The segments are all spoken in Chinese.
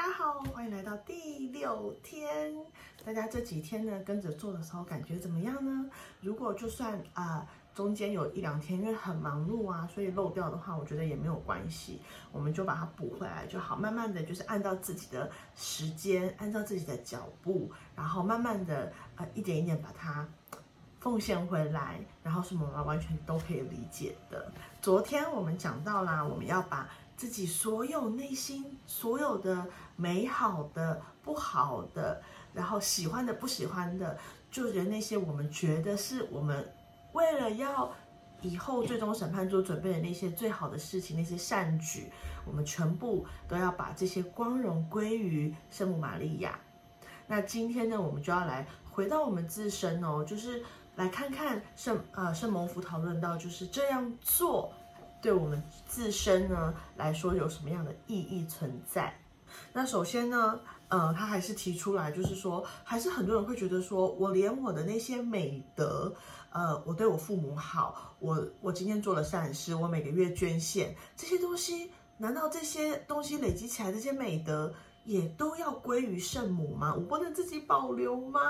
大家好，欢迎来到第六天。大家这几天呢跟着做的时候，感觉怎么样呢？如果就算啊、中间有一两天因为很忙碌啊，所以漏掉的话，我觉得也没有关系，我们就把它补回来就好。慢慢的就是按照自己的时间，按照自己的脚步，然后慢慢的呃一点一点把它奉献回来，然后是妈妈完全都可以理解的。昨天我们讲到啦，我们要把自己所有内心所有的美好的、不好的，然后喜欢的、不喜欢的，就是那些我们觉得是我们为了要以后最终审判做准备的那些最好的事情，那些善举，我们全部都要把这些光荣归于圣母玛利亚。那今天呢，我们就要来回到我们自身哦，就是来看看圣呃圣蒙福讨论到，就是这样做对我们自身呢来说有什么样的意义存在。那首先呢，呃，他还是提出来，就是说，还是很多人会觉得说，我连我的那些美德，呃，我对我父母好，我我今天做了善事，我每个月捐献这些东西，难道这些东西累积起来，这些美德也都要归于圣母吗？我不能自己保留吗？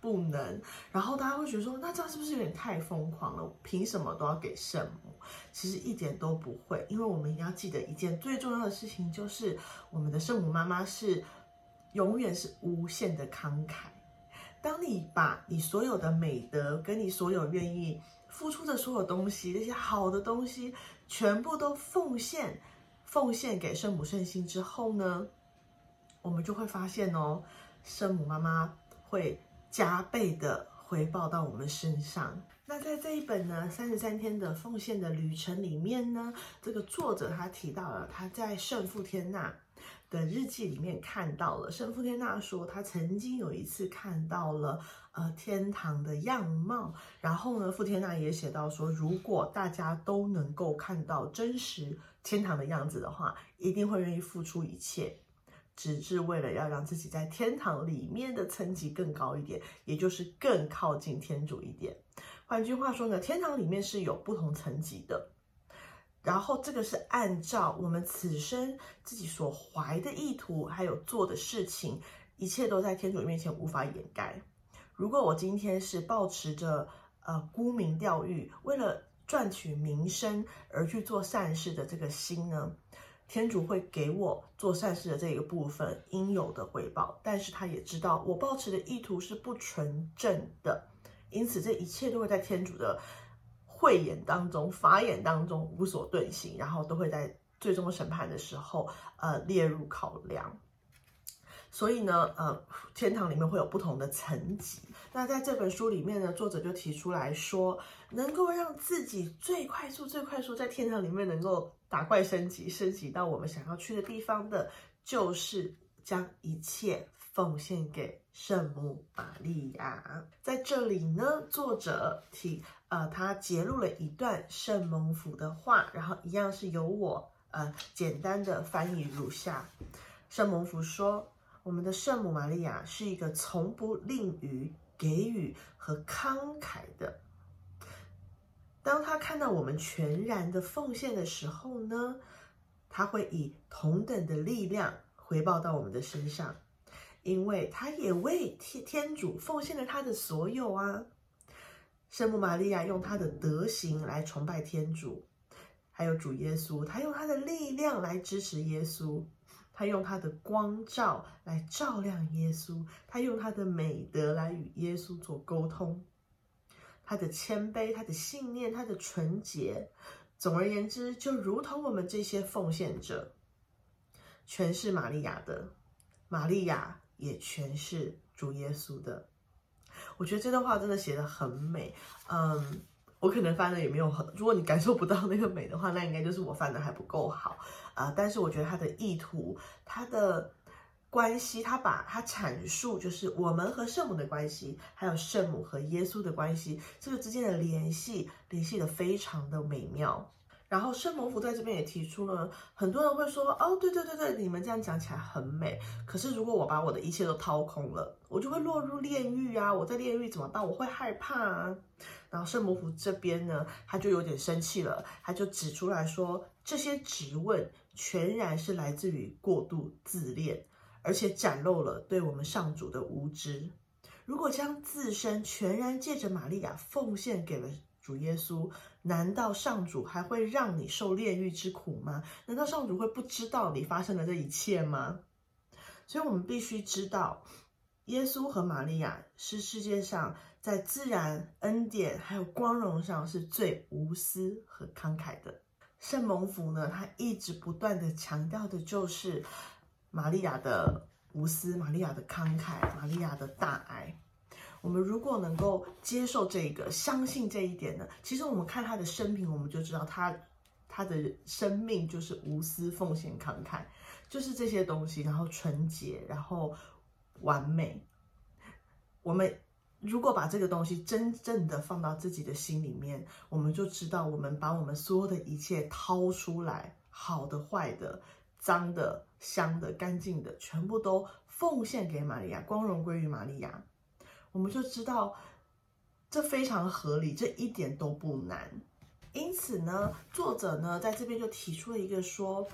不能。然后大家会觉得说，那这样是不是有点太疯狂了？凭什么都要给圣母？其实一点都不会，因为我们一定要记得一件最重要的事情，就是我们的圣母妈妈是永远是无限的慷慨。当你把你所有的美德跟你所有愿意付出的所有东西，那些好的东西，全部都奉献奉献给圣母圣心之后呢，我们就会发现哦，圣母妈妈会加倍的回报到我们身上。那在这一本呢三十三天的奉献的旅程里面呢，这个作者他提到了他在圣父天纳的日记里面看到了圣父天纳说他曾经有一次看到了呃天堂的样貌，然后呢傅天纳也写到说，如果大家都能够看到真实天堂的样子的话，一定会愿意付出一切。只是为了要让自己在天堂里面的层级更高一点，也就是更靠近天主一点。换句话说呢，天堂里面是有不同层级的，然后这个是按照我们此生自己所怀的意图，还有做的事情，一切都在天主面前无法掩盖。如果我今天是抱持着呃沽名钓誉，为了赚取名声而去做善事的这个心呢，天主会给我做善事的这个部分应有的回报，但是他也知道我抱持的意图是不纯正的。因此，这一切都会在天主的慧眼当中、法眼当中无所遁形，然后都会在最终审判的时候，呃，列入考量。所以呢，呃，天堂里面会有不同的层级。那在这本书里面呢，作者就提出来说，能够让自己最快速、最快速在天堂里面能够打怪升级、升级到我们想要去的地方的，就是将一切。奉献给圣母玛利亚。在这里呢，作者提呃，他揭露了一段圣蒙福的话，然后一样是由我呃简单的翻译如下：圣蒙福说，我们的圣母玛利亚是一个从不吝于给予和慷慨的。当他看到我们全然的奉献的时候呢，他会以同等的力量回报到我们的身上。因为他也为天天主奉献了他的所有啊！圣母玛利亚用她的德行来崇拜天主，还有主耶稣，她用她的力量来支持耶稣，她用她的光照来照亮耶稣，她用她的美德来与耶稣做沟通，她的谦卑、她的信念、她的纯洁，总而言之，就如同我们这些奉献者，全是玛利亚的，玛利亚。也全是主耶稣的，我觉得这段话真的写得很美。嗯，我可能翻的也没有很，如果你感受不到那个美的话，那应该就是我翻的还不够好啊。但是我觉得他的意图，他的关系，他把他阐述就是我们和圣母的关系，还有圣母和耶稣的关系，这个之间的联系，联系的非常的美妙。然后圣母福在这边也提出了，很多人会说，哦，对对对对，你们这样讲起来很美。可是如果我把我的一切都掏空了，我就会落入炼狱啊！我在炼狱怎么办？我会害怕啊！然后圣母福这边呢，他就有点生气了，他就指出来说，这些质问全然是来自于过度自恋，而且展露了对我们上主的无知。如果将自身全然借着玛利亚奉献给了主耶稣，难道上主还会让你受炼狱之苦吗？难道上主会不知道你发生的这一切吗？所以，我们必须知道，耶稣和玛利亚是世界上在自然、恩典还有光荣上是最无私和慷慨的。圣蒙福呢，他一直不断的强调的就是玛利亚的无私、玛利亚的慷慨、玛利亚的大爱。我们如果能够接受这个、相信这一点呢，其实我们看他的生平，我们就知道他他的生命就是无私、奉献、慷慨。就是这些东西，然后纯洁，然后完美。我们如果把这个东西真正的放到自己的心里面，我们就知道，我们把我们所有的一切掏出来，好的、坏的、脏的、香的、干净的，全部都奉献给玛利亚，光荣归于玛利亚。我们就知道，这非常合理，这一点都不难。因此呢，作者呢在这边就提出了一个说。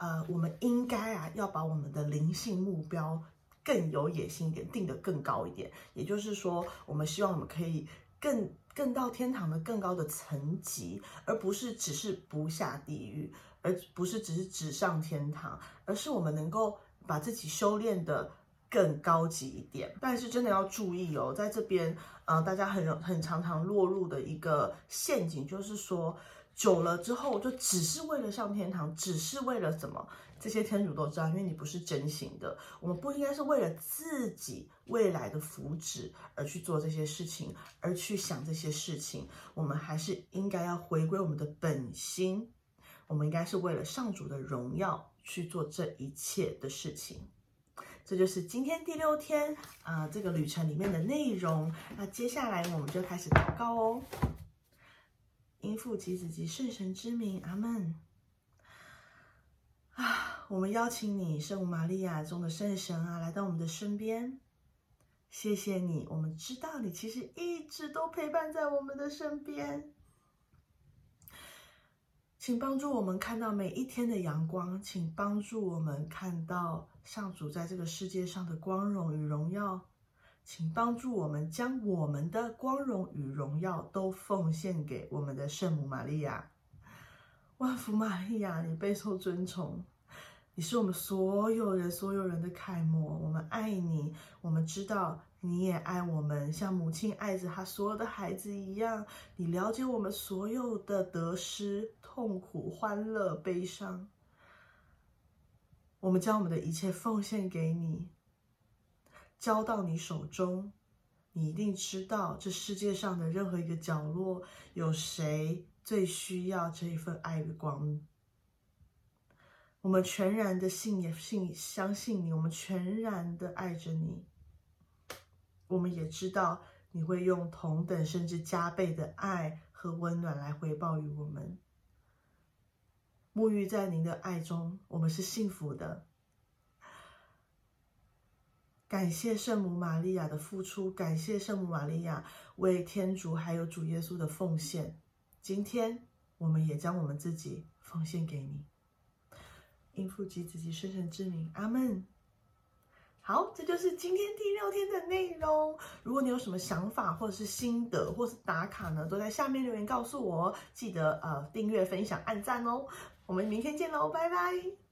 呃，我们应该啊，要把我们的灵性目标更有野心一点，定得更高一点。也就是说，我们希望我们可以更更到天堂的更高的层级，而不是只是不下地狱，而不是只是只上天堂，而是我们能够把自己修炼的更高级一点。但是真的要注意哦，在这边，呃，大家很很常常落入的一个陷阱，就是说。久了之后，就只是为了上天堂，只是为了什么？这些天主都知道，因为你不是真心的。我们不应该是为了自己未来的福祉而去做这些事情，而去想这些事情。我们还是应该要回归我们的本心。我们应该是为了上主的荣耀去做这一切的事情。这就是今天第六天啊，这个旅程里面的内容。那接下来我们就开始祷告哦。因父及子及圣神之名，阿门。啊，我们邀请你，圣母玛利亚中的圣神啊，来到我们的身边。谢谢你，我们知道你其实一直都陪伴在我们的身边。请帮助我们看到每一天的阳光，请帮助我们看到上主在这个世界上的光荣与荣耀。请帮助我们将我们的光荣与荣耀都奉献给我们的圣母玛利亚。万福玛利亚，你备受尊崇，你是我们所有人所有人的楷模。我们爱你，我们知道你也爱我们，像母亲爱着她所有的孩子一样。你了解我们所有的得失、痛苦、欢乐、悲伤。我们将我们的一切奉献给你。交到你手中，你一定知道这世界上的任何一个角落有谁最需要这一份爱的光。我们全然的信也信相信你，我们全然的爱着你。我们也知道你会用同等甚至加倍的爱和温暖来回报于我们。沐浴在您的爱中，我们是幸福的。感谢圣母玛利亚的付出，感谢圣母玛利亚为天主还有主耶稣的奉献。今天我们也将我们自己奉献给你，应父及子及圣神之名，阿门。好，这就是今天第六天的内容。如果你有什么想法或者是心得或是打卡呢，都在下面留言告诉我。记得呃订阅、分享、按赞哦。我们明天见喽，拜拜。